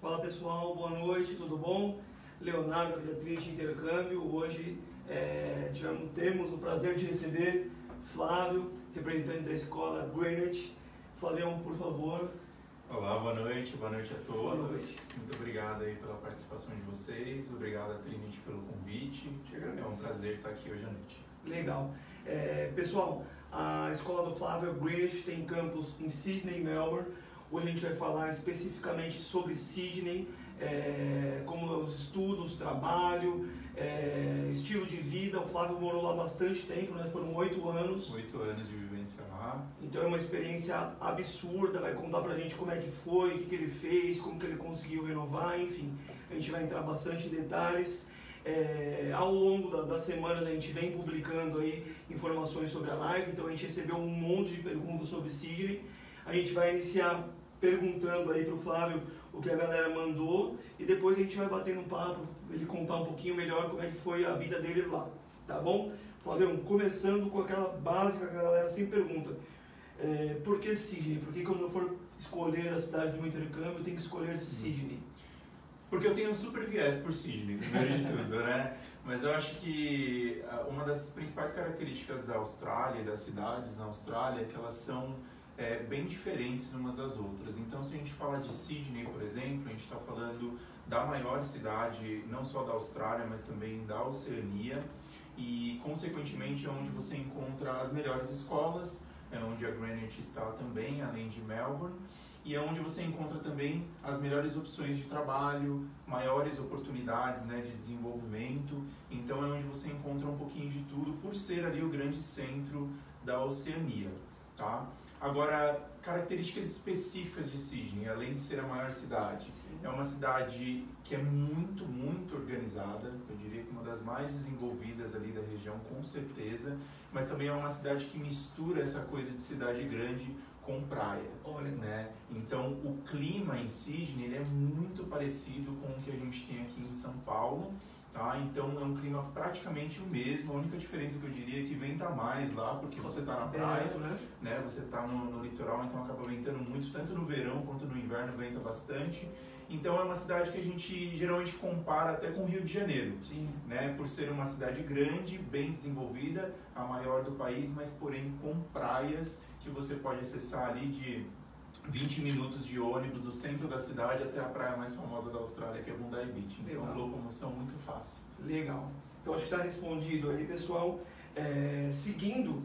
Fala pessoal, boa noite, tudo bom? Leonardo Beatriz Intercâmbio. Hoje é, tivemos, temos o prazer de receber Flávio, representante da escola Greenwich. Flavião, por favor. Olá, boa noite, boa noite a todos. Noite. Muito obrigado aí pela participação de vocês, obrigado a Trinity pelo convite. É um prazer estar aqui hoje à noite. Legal. É, pessoal, a escola do Flávio Greenwich tem campus em Sydney e Melbourne. Hoje a gente vai falar especificamente sobre Sydney, é, como os estudos, trabalho, é, estilo de vida. O Flávio morou lá bastante tempo, né? foram oito anos. Oito anos de vivência lá. Então é uma experiência absurda, vai contar pra gente como é que foi, o que, que ele fez, como que ele conseguiu renovar, enfim. A gente vai entrar bastante em detalhes. É, ao longo da, da semana a gente vem publicando aí informações sobre a live, então a gente recebeu um monte de perguntas sobre Sidney. A gente vai iniciar perguntando aí pro Flávio o que a galera mandou e depois a gente vai batendo um papo, ele contar um pouquinho melhor como é que foi a vida dele lá, tá bom? Flávio, começando com aquela básica que a galera sempre pergunta, é, por que Sydney? Por que quando eu for escolher a cidade do intercâmbio eu tenho que escolher Sydney? Porque eu tenho um super viés por Sydney, primeiro de tudo, né? Mas eu acho que ah, uma das principais características da Austrália das cidades na Austrália é que elas são é, bem diferentes umas das outras. Então, se a gente fala de Sydney, por exemplo, a gente está falando da maior cidade, não só da Austrália, mas também da Oceania, e, consequentemente, é onde você encontra as melhores escolas, é onde a Greenwich está também, além de Melbourne, e é onde você encontra também as melhores opções de trabalho, maiores oportunidades né, de desenvolvimento. Então é onde você encontra um pouquinho de tudo por ser ali o grande centro da Oceania. Tá? Agora, características específicas de Sydney, além de ser a maior cidade, Sim. é uma cidade que é muito, muito organizada, eu diria que uma das mais desenvolvidas ali da região, com certeza, mas também é uma cidade que mistura essa coisa de cidade grande com praia. Olha, Né? Então, o clima em Sydney é muito parecido com o que a gente tem aqui em São Paulo. Tá? Então, é um clima praticamente o mesmo. A única diferença que eu diria é que venta mais lá, porque você está na praia, né? né? Você está no, no litoral, então acaba ventando muito, tanto no verão quanto no inverno venta bastante. Então é uma cidade que a gente geralmente compara até com o Rio de Janeiro, Sim. né? Por ser uma cidade grande, bem desenvolvida, a maior do país, mas porém com praias que você pode acessar ali de 20 minutos de ônibus do centro da cidade até a praia mais famosa da Austrália, que é Bondi Beach. Então, Legal. locomoção muito fácil. Legal. Então acho que está respondido aí, pessoal. É, seguindo,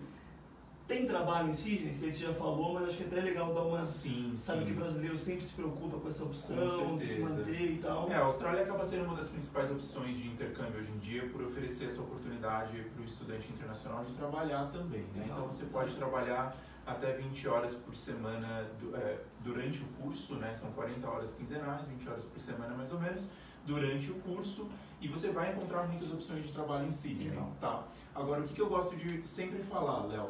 tem trabalho em Sydney? Você já falou, mas acho que até é legal dar uma. Sim, Sabe sim. que o brasileiro sempre se preocupa com essa opção, de se manter e tal. É, a Austrália acaba sendo uma das principais opções de intercâmbio hoje em dia por oferecer essa oportunidade para o estudante internacional de trabalhar também. Né? Então você pode trabalhar até 20 horas por semana é, durante o curso, né? são 40 horas quinzenais, 20 horas por semana mais ou menos, durante o curso e você vai encontrar muitas opções de trabalho em Sydney. Legal. Tá? Agora, o que, que eu gosto de sempre falar, Léo?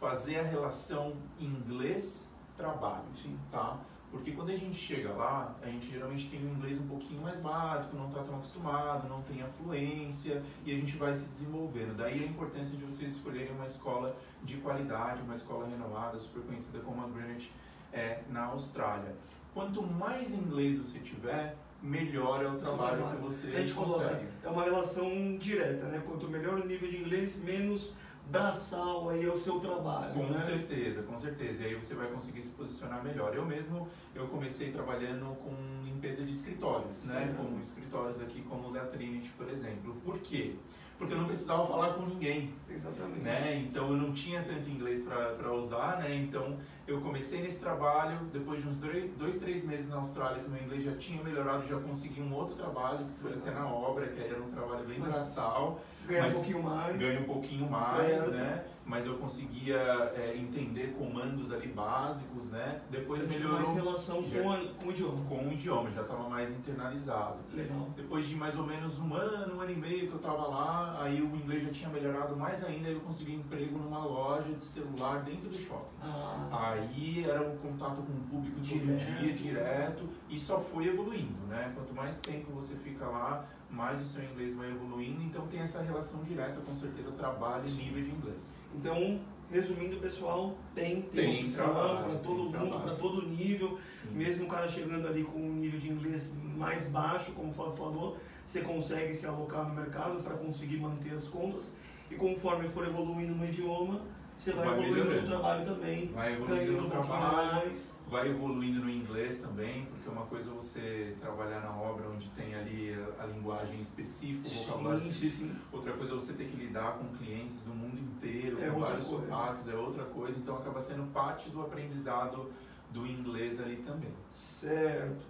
Fazer a relação inglês-trabalho tá? Porque quando a gente chega lá, a gente geralmente tem um inglês um pouquinho mais básico, não está tão acostumado, não tem a fluência e a gente vai se desenvolvendo. Daí a importância de vocês escolherem uma escola de qualidade, uma escola renomada, super conhecida como a Greenwich é, na Austrália. Quanto mais inglês você tiver, melhor é o trabalho trabalho. que você A gente coloca, consegue. é uma relação direta, né? Quanto melhor o nível de inglês, menos braçal aí é o seu trabalho. Com né? certeza, com certeza. E aí você vai conseguir se posicionar melhor. Eu mesmo, eu comecei trabalhando com limpeza de escritórios, né? Como escritórios aqui, como o da Trinity, por exemplo. Por quê? Porque eu não precisava falar com ninguém, Exatamente. né? Então eu não tinha tanto inglês para usar, né? Então eu comecei nesse trabalho, depois de uns dois, dois, três meses na Austrália, que meu inglês já tinha melhorado, já consegui um outro trabalho, que foi até na obra, que aí era um trabalho bem braçal Ganhar um pouquinho mais. ganha um pouquinho mais, Certo. né? Mas eu conseguia é, entender comandos ali básicos, né? Depois Eu melhorou mais relação Já- com, a, com o idioma. com o idioma, já estava mais internalizado. Legal. Depois de mais ou menos um ano, um ano e meio que eu estava lá, aí o inglês já tinha melhorado mais ainda, eu consegui emprego numa loja de celular dentro do shopping. Ah, Aí era um contato com o público todo Direto. dia, direto, e só foi evoluindo, né? Quanto mais tempo você fica lá, mais o seu inglês vai evoluindo, então tem essa relação direta, com certeza, trabalho e nível de inglês. Então, resumindo, pessoal, tem, tem, tem opção para todo mundo, para todo nível. Sim. Mesmo o cara chegando ali com um nível de inglês mais baixo, como o Fábio falou, você consegue se alocar no mercado para conseguir manter as contas. E conforme for evoluindo no idioma, você vai, vai evoluindo no trabalho também, vai evoluindo no trabalho, mais. vai evoluindo no inglês também, porque uma coisa é você trabalhar na obra onde tem ali a, a linguagem específica, o vocabulário sim, específico. Sim. Outra coisa é você ter que lidar com clientes do mundo inteiro, é com vários sotaques, é outra coisa. Então acaba sendo parte do aprendizado do inglês ali também. Certo.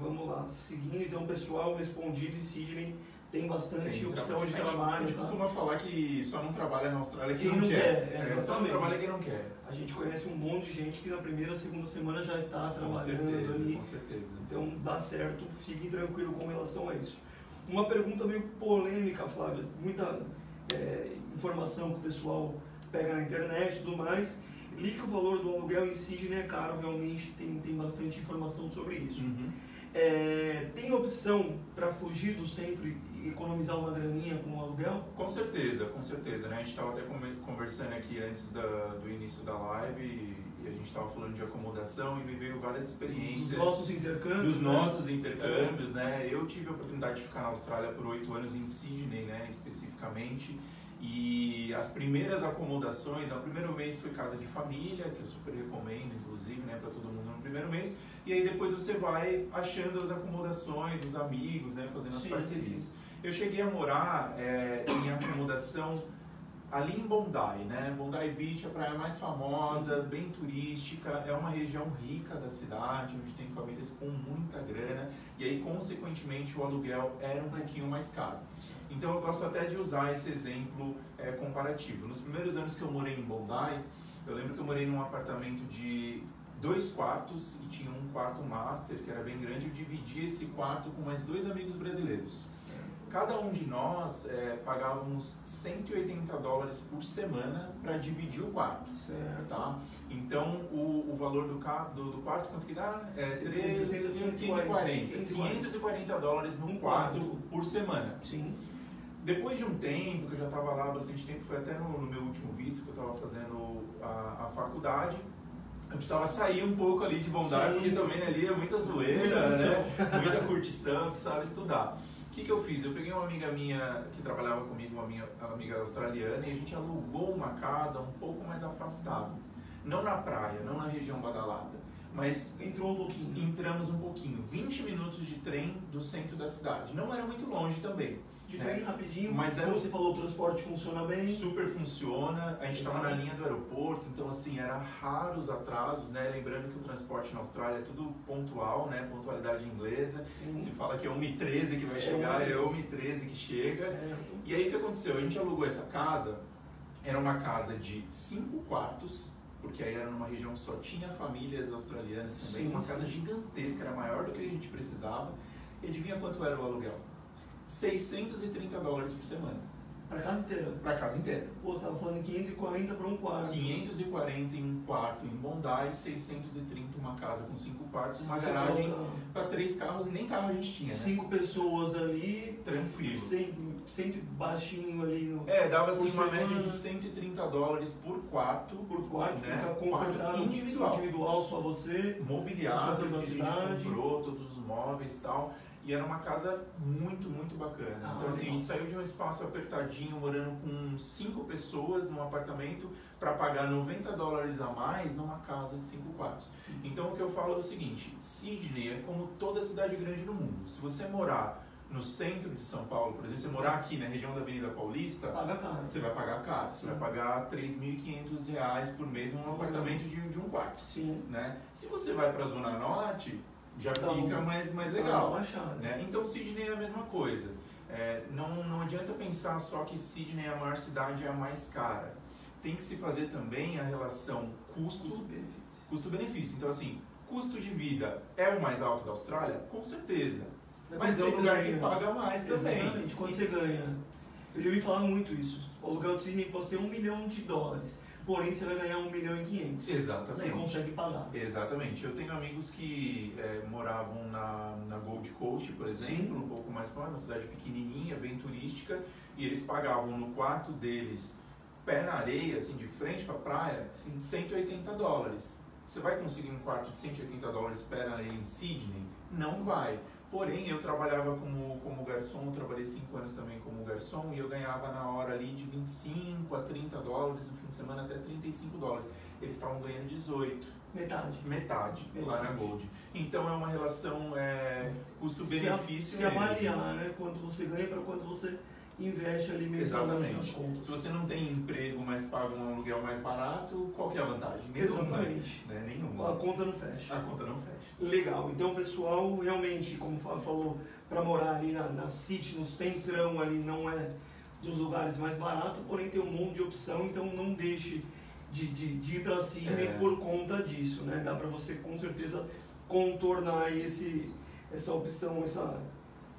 Vamos lá. Seguindo então, pessoal, respondido em Sidney tem bastante tem, opção de trabalho. A gente tá? costuma falar que só não trabalha na Austrália quem, quem não, quer. quer. É, só não trabalha quem não quer. A gente conhece um monte de gente que na primeira, segunda semana já está trabalhando certeza, ali. Com certeza. Então dá certo, fiquem tranquilo com relação a isso. Uma pergunta meio polêmica, Flávia. Muita é, informação que o pessoal pega na internet e tudo mais. Li que o valor do aluguel em Sydney é caro, realmente tem, tem bastante informação sobre isso. Uhum. É, tem opção para fugir do centro e economizar uma graninha com o aluguel? Com certeza, com certeza. Né? A gente estava até conversando aqui antes da, do início da live e, a gente estava falando de acomodação e me veio várias experiências. Dos nossos intercâmbios. Dos né? nossos intercâmbios, é. né? Eu tive a oportunidade de ficar na Austrália por oito anos em Sydney, né, especificamente. E as primeiras acomodações, o primeiro mês foi casa de família, que eu super recomendo, inclusive, né, para todo mundo no primeiro mês. E aí depois você vai achando as acomodações, os amigos, né, fazendo as sim, parcerias. Sim, sim. Eu cheguei a morar é, em acomodação ali em Bondi, né? Bondi Beach, a praia mais famosa, Sim. bem turística, é uma região rica da cidade, onde tem famílias com muita grana, e aí, consequentemente, o aluguel era um pouquinho mais caro. Então, eu gosto até de usar esse exemplo é, comparativo. Nos primeiros anos que eu morei em Bondi, eu lembro que eu morei num apartamento de dois quartos e tinha um quarto master, que era bem grande, eu dividi esse quarto com mais dois amigos brasileiros cada um de nós é, pagávamos 180 dólares por semana para dividir o quarto. Certo. Tá? Então, o, o valor do, do, do quarto, quanto que dá? É 540. 540 dólares num quarto por semana. Sim. Depois de um tempo, que eu já estava lá bastante tempo, foi até no, no, meu último visto que eu estava fazendo a, a faculdade, eu precisava sair um pouco ali de bondade, porque também ali é muita zoeira, muita né? muita curtição, precisava estudar. O que, que eu fiz? Eu peguei uma amiga minha que trabalhava comigo, uma minha amiga australiana, e a gente alugou uma casa um pouco mais afastado. Não na praia, não na região badalada, mas entrou um pouquinho. Entramos um pouquinho, 20 minutos de trem do centro da cidade. Não era muito longe também de trem é. rapidinho. Mas como você falou, o transporte funciona bem. Super funciona. A gente estava na linha do aeroporto, então assim, era raros atrasos, né? Lembrando que o transporte na Austrália é tudo pontual, né? Pontualidade inglesa. Sim. Se fala que é 1h13 que vai é chegar, é 1h13 que chega. Certo. E aí o que aconteceu? A gente alugou essa casa, era uma casa de cinco quartos, porque aí era numa região que só tinha famílias australianas também, sim, uma casa gigantesca, era maior do que a gente precisava. E adivinha quanto era o aluguel? 630 dólares por semana. Para casa inteira? Para casa inteira. Pô, você estava falando 540 para um quarto. 540 em um quarto em Bondi, 630 uma casa com cinco quartos, uma garagem para três carros e nem carro a gente tinha. Né? Cinco né? pessoas ali. Tranquilo. Sempre, baixinho ali. No, é, dava assim uma semana. média de 130 dólares por quarto. Por quarto, né? confortável. Individual. Individual, só você. Mobiliado, a gente comprou, todos os móveis e tal. E era uma casa muito, muito bacana. Ah, então, assim, a gente saiu de um espaço apertadinho, morando com cinco pessoas num apartamento, para pagar 90 dólares a mais numa casa de cinco quartos. Uhum. Então, o que eu falo é o seguinte: Sydney é como toda cidade grande no mundo. Se você morar no centro de São Paulo, por exemplo, você morar aqui na região da Avenida Paulista, Paga caro. você vai pagar caro. Você Sim. vai pagar 3.500 reais por mês num apartamento de, de um quarto. Sim. Né? Se você vai para a Zona Norte, já então, fica mais, mais legal. Baixar, né? Então Sydney é a mesma coisa. É, não, não adianta pensar só que Sydney é a maior cidade é a mais cara. Tem que se fazer também a relação custo-benefício. Custo-benefício. Então, assim, custo de vida é o mais alto da Austrália? Com certeza. Mas é o lugar ganha. que paga mais também. Exatamente, quando você ganha. Eu já ouvi falar muito isso. O lugar de Sydney pode ser um milhão de dólares porém você vai ganhar 1 milhão e 500. Exatamente. Você consegue pagar. Exatamente. Eu tenho amigos que é, moravam na, na Gold Coast, por exemplo, Sim. um pouco mais próximo, uma cidade pequenininha, bem turística, e eles pagavam no quarto deles pé na areia, assim, de frente para a praia, Sim. 180 dólares. Você vai conseguir um quarto de 180 dólares pé na areia em Sydney? Não vai. Porém, eu trabalhava como, como garçom, trabalhei 5 anos também como garçom e eu ganhava na hora ali de 25 a 30 dólares, no fim de semana até 35 dólares. Eles estavam ganhando 18. Metade. Metade, Metade. lá na Gold. Então é uma relação é, custo-benefício. Se, se avaliar né, quanto você ganha para quanto você investe ali mensalmente. Se você não tem emprego, mas paga um aluguel mais barato, qual que é a vantagem? Nenhuma, Exatamente. Né? Nenhuma. A conta não fecha. A conta não fecha. Legal. Então, pessoal, realmente, como falou, para morar ali na, na City, no centrão ali, não é dos lugares mais baratos, porém tem um monte de opção, então não deixe de, de, de ir para cima é. por conta disso, né? Dá para você, com certeza, contornar esse, essa opção, essa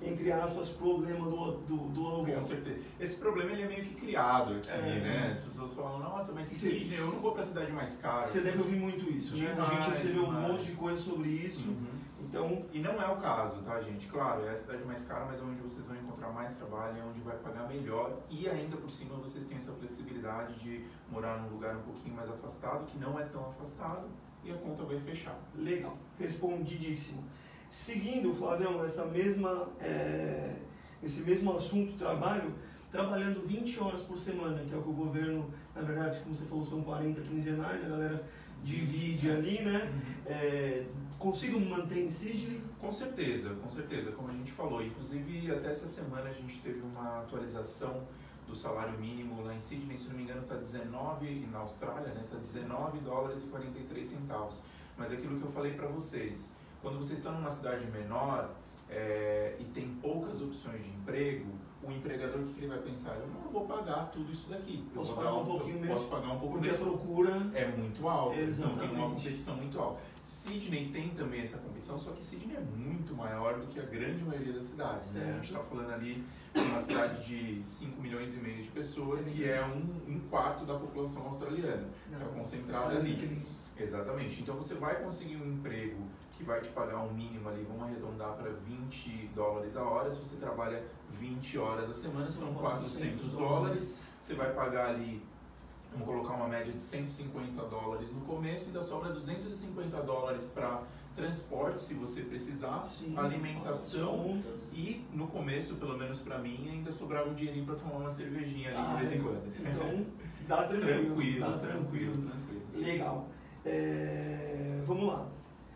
entre aspas, problema do, do, do aluguel. Com certeza. Esse problema ele é meio que criado aqui, é, né? As pessoas falam, nossa, mas Sydney, eu não vou para a cidade mais cara. Você deve ouvir muito isso, né? A gente recebeu um monte de coisa sobre isso. Uhum. Então... E não é o caso, tá, gente? Claro, é a cidade mais cara, mas é onde vocês vão encontrar mais trabalho, é onde vai pagar melhor e ainda por cima vocês têm essa flexibilidade de morar num lugar um pouquinho mais afastado, que não é tão afastado, e a conta vai fechar. Legal, respondidíssimo. Seguindo, Flavião, nessa mesma, é, nesse mesmo assunto trabalho, trabalhando 20 horas por semana, que é o que o governo, na verdade, como você falou, são 40 quinzenais, a galera divide ali, né? Uhum. É, consigo manter em Sydney? Com certeza, com certeza, como a gente falou. Inclusive, até essa semana a gente teve uma atualização do salário mínimo lá em Sydney, se não me engano, está 19, e na Austrália, né? Está 19 dólares e 43 centavos. Mas é aquilo que eu falei para vocês, quando vocês estão numa cidade menor é, e tem poucas opções de emprego, o empregador o que ele vai pensar? Eu não vou pagar tudo isso daqui. Eu posso pagar um, um pouquinho mesmo. Posso pagar um pouco porque mesmo. a procura é muito alta. Exatamente. Então tem uma competição muito alta. Sydney tem também essa competição, só que Sydney é muito maior do que a grande maioria das cidades. Né? A gente está falando ali de uma cidade de 5 milhões e meio de pessoas, que é um, um quarto da população australiana, que é concentrada ali. Exatamente. Então você vai conseguir um emprego que vai te pagar um mínimo ali, vamos arredondar para 20 dólares a hora. Se você trabalha 20 horas a semana, são 400 dólares. Você vai pagar ali, vamos colocar uma média de 150 dólares no começo, ainda sobra 250 dólares para transporte, se você precisar, Sim, alimentação e no começo, pelo menos para mim, ainda sobrava um dinheirinho para tomar uma cervejinha ali ah, de vez em quando. Então, dá tranquilo. tranquilo, dá tranquilo. tranquilo. Legal. É, vamos lá.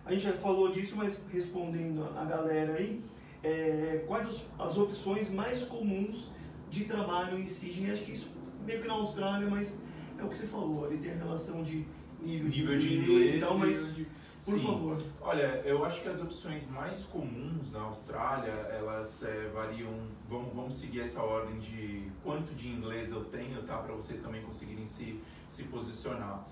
A gente já falou disso, mas respondendo a galera aí, é, quais as, as, opções mais comuns de trabalho em Sydney? Acho que isso meio que na Austrália, mas é o que você falou, ali tem a relação de nível, nível de, inglês e tal, mas de... por Sim. favor. Olha, eu acho que as opções mais comuns na Austrália, elas é, variam, vamos, vamos seguir essa ordem de quanto de inglês eu tenho, tá? Para vocês também conseguirem se, se posicionar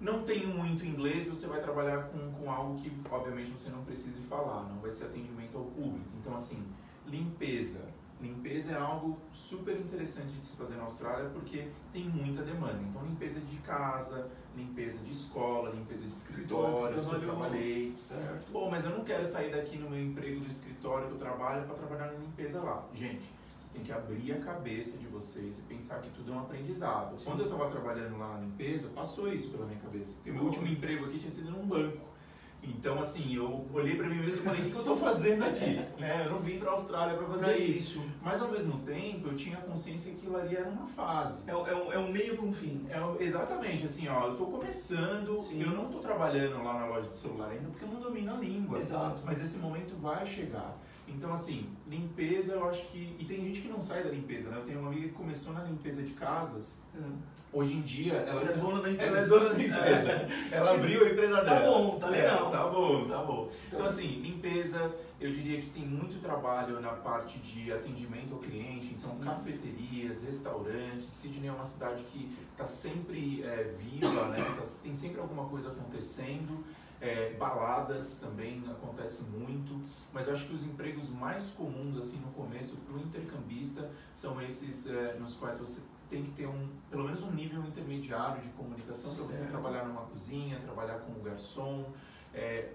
não tenho muito inglês, você vai trabalhar com, com algo que, obviamente, você não precise falar, não vai ser atendimento ao público. Então, assim, limpeza. Limpeza é algo super interessante de se fazer na Austrália porque tem muita demanda. Então, limpeza de casa, limpeza de escola, limpeza de escritório, que eu trabalhei. Certo. Bom, mas eu não quero sair daqui no meu emprego do escritório que eu trabalho para trabalhar na limpeza lá. Gente, tem que abrir a cabeça de vocês e pensar que tudo é um aprendizado. Sim. Quando eu estava trabalhando lá na limpeza, passou isso pela minha cabeça. Porque meu último emprego aqui tinha sido num banco. Então, assim, eu olhei para mim mesmo e falei: o que, que eu estou fazendo aqui? né? Eu não vim para a Austrália para fazer isso. isso. Mas, ao mesmo tempo, eu tinha consciência que aquilo ali era uma fase. É, é, é um meio para um fim. É, exatamente, assim, ó, eu estou começando, Sim. eu não estou trabalhando lá na loja de celular ainda porque eu não domino a língua. Exato. Mas esse momento vai chegar. Então, assim, limpeza eu acho que. E tem gente que não sai da limpeza, né? Eu tenho uma amiga que começou na limpeza de casas. Hum. Hoje em dia, ela, ela, é dona da empresa. Ela é dona da empresa. É. Ela abriu a empresa tá dela. Tá bom, tá legal. É, tá bom, tá bom. Então, então, assim, limpeza, eu diria que tem muito trabalho na parte de atendimento ao cliente. Então, Sim. cafeterias, restaurantes. Sydney é uma cidade que está sempre é, viva, né? Tá, tem sempre alguma coisa acontecendo. É, baladas também acontece muito, mas acho que os empregos mais comuns assim no começo para o intercambista são esses é, nos quais você tem que ter um pelo menos um nível intermediário de comunicação para você trabalhar numa cozinha, trabalhar como garçom, é,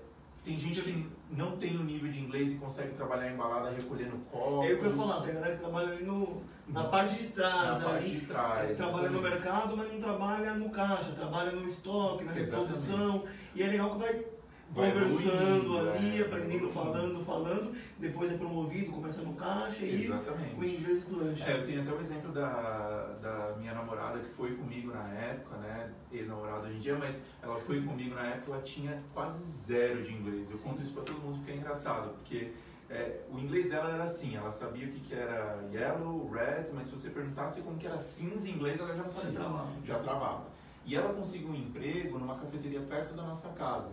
Tem gente que não tem o nível de inglês e consegue trabalhar em balada recolhendo copos. É o que eu ia falar, tem a galera que trabalha ali no, na parte de trás, Na ali, parte de trás. trabalha no exatamente. mercado, mas não trabalha no caixa, trabalha no estoque, na Exatamente. reposição. E é legal que vai Vai conversando ali, é, aprendendo, falando, falando, depois é promovido, começa no caixa e Exatamente. o inglês lancha. É, eu tenho até o exemplo da, da minha namorada que foi comigo na época, né? Ex-namorada hoje em dia, mas ela foi comigo na época ela tinha quase zero de inglês. Eu Sim. conto isso pra todo mundo porque é engraçado, porque é, o inglês dela era assim, ela sabia o que, que era yellow, red, mas se você perguntasse como que era cinza em inglês, ela já não Já sabia. travava. Já travava. E ela conseguiu um emprego numa cafeteria perto da nossa casa.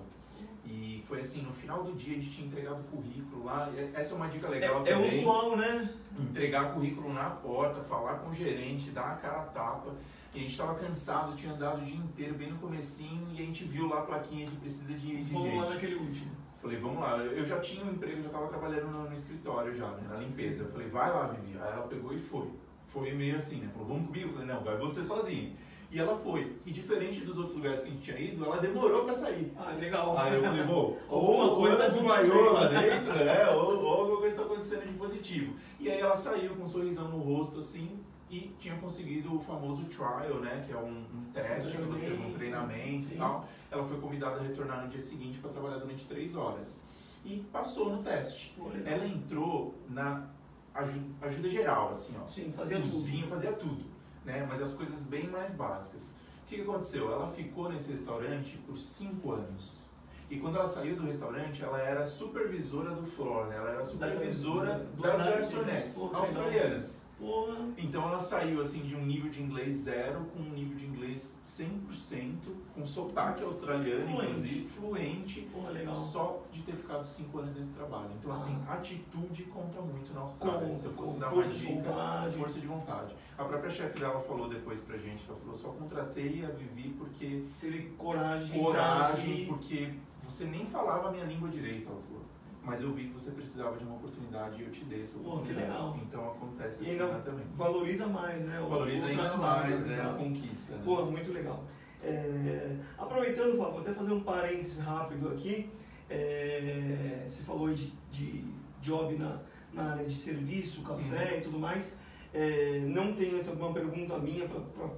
E foi assim, no final do dia a gente tinha entregado o currículo lá. e Essa é uma dica legal É, é também usual, né? entregar currículo na porta, falar com o gerente, dar a cara a tapa. E a gente estava cansado, tinha andado o dia inteiro, bem no comecinho, e a gente viu lá a plaquinha de precisa de, de Vamos lá gente. naquele último. Falei, vamos lá. Eu já tinha um emprego, já estava trabalhando no, no escritório já, né, na limpeza. Eu falei, vai lá, Vivi. Aí ela pegou e foi. Foi meio assim, né? Falou, vamos comigo? Eu falei, não, vai você sozinho. E ela foi. E diferente dos outros lugares que a gente tinha ido, ela demorou pra sair. Ah, legal. Aí eu falei, bom, Alguma ou coisa ela tá desmaiou lá dentro, né? Ou, ou alguma coisa está acontecendo de positivo. E aí ela saiu com um sorrisão no rosto, assim, e tinha conseguido o famoso trial, né? Que é um, um teste que você um treinamento Sim. e tal. Ela foi convidada a retornar no dia seguinte para trabalhar durante três horas. E passou no teste. Ela entrou na aju- ajuda geral, assim, ó Sim, fazia tudo. cozinha, fazia tudo, né? Mas as coisas bem mais básicas. O que, aconteceu? Ela ficou nesse restaurante por cinco anos. E quando ela saiu do restaurante, ela era supervisora do floor, né? Ela era supervisora do das garçonetes australianas. Porra. Então ela saiu assim de um nível de inglês zero com um nível de inglês 100%, com sotaque australiano, Fluente. inclusive, fluente, Porra, legal. só de ter ficado cinco anos nesse trabalho. Então, assim, atitude conta muito na Austrália. Com- Se eu fosse dar força uma de dica, vontade. força de vontade. A própria chefe dela falou depois pra gente, ela falou, só contratei a Vivi porque Teve coragem de coragem, porque você nem falava a minha língua direito, ela falou. Mas eu vi que você precisava de uma oportunidade e eu te dei essa Pô, que oportunidade. legal. Então acontece E assim ainda né, também. valoriza mais, né? o- Valoriza ainda mais, né? A exato. conquista. Né? Pô, muito legal. É, aproveitando, Flávio, vou até fazer um parênteses rápido aqui. É, você falou de, de job na, na área de serviço, café Uhum. e tudo mais. É, não tenho essa uma pergunta minha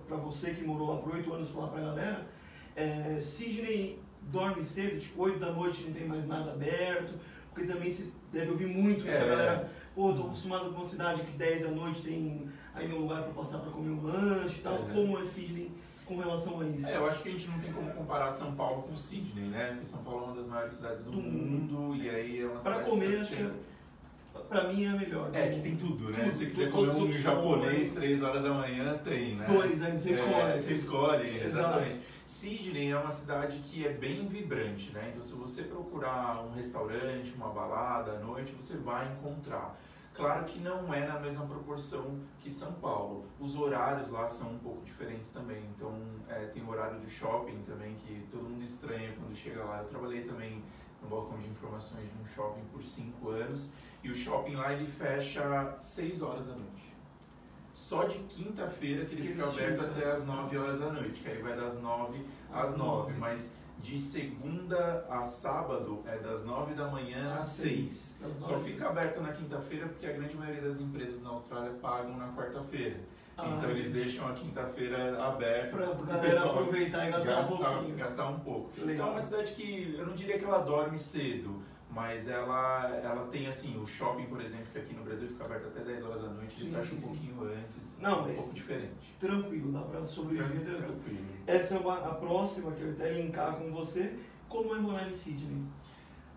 para você que morou lá por oito anos falar para a galera. É, Sidney dorme cedo, tipo 8 da noite não tem mais nada aberto, porque também você deve ouvir muito isso, É. a galera. Pô, tô acostumado com uma cidade que 10 da noite tem ainda um lugar para passar para comer um lanche e tal. É. Como é Sidney com relação a isso? É, eu acho que a gente não tem como comparar São Paulo com Sydney, né? Porque São Paulo é uma das maiores cidades do, Do mundo, e aí é uma Pra cidade comer, acho que sempre- Pra mim é a melhor. É, que tem tudo, né? Tudo, Se você quiser comer um japonês. 3 horas da manhã, tem, né? Dois, né? Você escolhe. É, você escolhe, Exato. Sydney é uma cidade que é bem vibrante, né? Então, se você procurar um restaurante, uma balada à noite, você vai encontrar. Claro que não é na mesma proporção que São Paulo. Os horários lá são um pouco diferentes também. Então, é, tem o horário do shopping também, que todo mundo estranha quando chega lá. Eu trabalhei também no balcão de informações de um shopping por cinco anos. E o shopping lá, ele fecha 6 horas da noite. Só de quinta-feira que ele Que fica aberto até as 9 horas da noite, que aí vai das 9 às Às 9. nove. Mas de segunda a sábado é das 9 da manhã às Às 6. Às Só fica aberto na quinta-feira porque a grande maioria das empresas na Austrália pagam na quarta-feira. Ah, então eles deixam a quinta-feira aberta pro galera pessoal aproveitar e gastar um gastar, pouquinho. gastar um pouco. Então é Legal. uma cidade que eu não diria que ela dorme cedo, mas ela, ela tem assim, o shopping, por exemplo, que aqui no Brasil fica aberto até 10 horas da noite, ele Sim, fecha sim, um pouquinho antes. Não, é um pouco diferente. Tranquilo, dá pra sobreviver tranquilo. Tranquilo. Essa é uma, a próxima que eu até linkar com você. Como é morar em Sydney?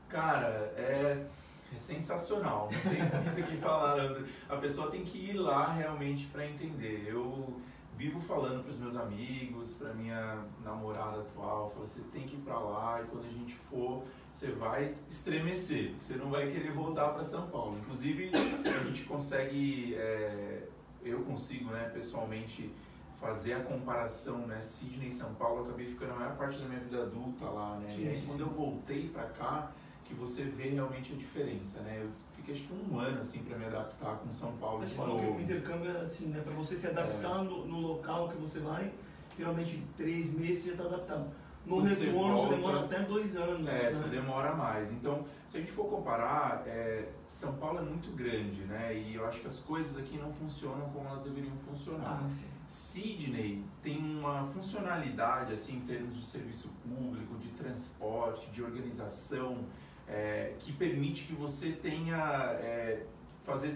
Cara, é, é sensacional, não tem muito o que falar. A pessoa tem que ir lá realmente para entender. Eu vivo falando para os meus amigos, para minha namorada atual, falo, você tem que ir para lá e quando a gente for, você vai estremecer, você não vai querer voltar para São Paulo. Inclusive, a gente consegue, é, eu consigo, né, pessoalmente fazer a comparação, né, Sydney e São Paulo, eu acabei ficando a maior parte da minha vida adulta lá, né, Sim, e aí sim, quando eu voltei para cá, que você vê realmente a diferença, né, eu fiquei acho que um ano, assim, para me adaptar com São Paulo Mas falou que o intercâmbio é assim, né? Pra você se adaptar no, no local que você vai, geralmente três meses você já tá adaptado. No retorno você, demora até dois anos. É, né? você demora mais. Então, se a gente for comparar, é, São Paulo é muito grande, né? E eu acho que as coisas aqui não funcionam como elas deveriam funcionar. Ah. Sydney tem uma funcionalidade assim em termos de serviço público, de transporte, de organização, é, que permite que você tenha é, fazer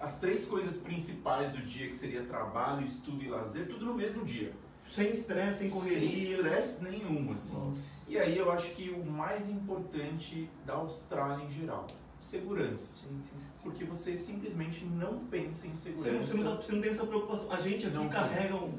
as três coisas principais do dia, que seria trabalho, estudo e lazer, tudo no mesmo dia. Sem estresse, sem correria. Sem estresse nenhum, assim. Nossa. E aí eu acho que o mais importante da Austrália em geral, segurança. Sim, sim, sim. Porque você simplesmente não pensa em Você segurança. não, você, não dá- você não tem essa preocupação. A gente aqui Não carrega um,